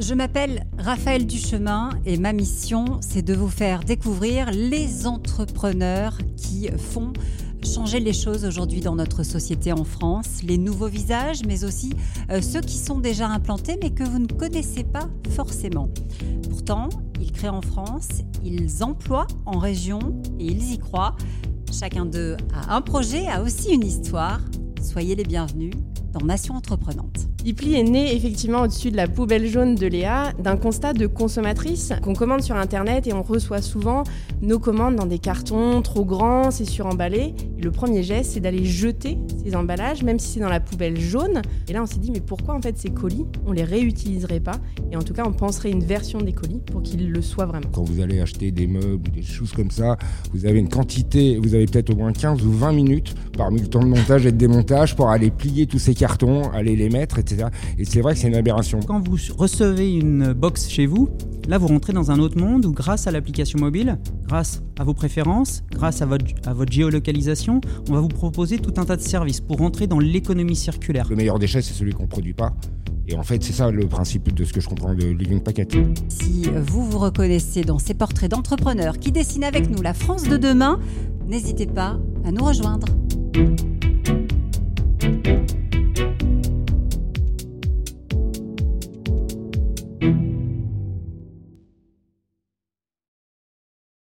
Je m'appelle Raphaël Duchemin et ma mission, c'est de vous faire découvrir les entrepreneurs qui font changer les choses aujourd'hui dans notre société en France, les nouveaux visages, mais aussi euh, ceux qui sont déjà implantés mais que vous ne connaissez pas forcément. Pourtant, ils créent en France, ils emploient en région et ils y croient. Chacun d'eux a un projet, a aussi une histoire. Soyez les bienvenus dans Nation Entreprenante. Ipli est né effectivement au-dessus de la poubelle jaune de Léa d'un constat de consommatrice qu'on commande sur internet et on reçoit souvent nos commandes dans des cartons trop grands, c'est suremballé. Et le premier geste, c'est d'aller jeter ces emballages, même si c'est dans la poubelle jaune. Et là, on s'est dit, mais pourquoi en fait ces colis, on les réutiliserait pas? Et en tout cas, on penserait une version des colis pour qu'ils le soient vraiment. Quand vous allez acheter des meubles ou des choses comme ça, vous avez une quantité, vous avez peut-être au moins 15 ou 20 minutes parmi le temps de montage et de démontage pour aller plier tous ces cartons, aller les mettre, etc. Et c'est vrai que c'est une aberration. Quand vous recevez une box chez vous, là vous rentrez dans un autre monde où grâce à l'application mobile, grâce à vos préférences, grâce à votre, à votre géolocalisation, on va vous proposer tout un tas de services pour rentrer dans l'économie circulaire. Le meilleur déchet, c'est celui qu'on ne produit pas. Et en fait, c'est ça le principe de ce que je comprends de Living Packet. Si vous vous reconnaissez dans ces portraits d'entrepreneurs qui dessinent avec nous la France de demain, n'hésitez pas à nous rejoindre. thank you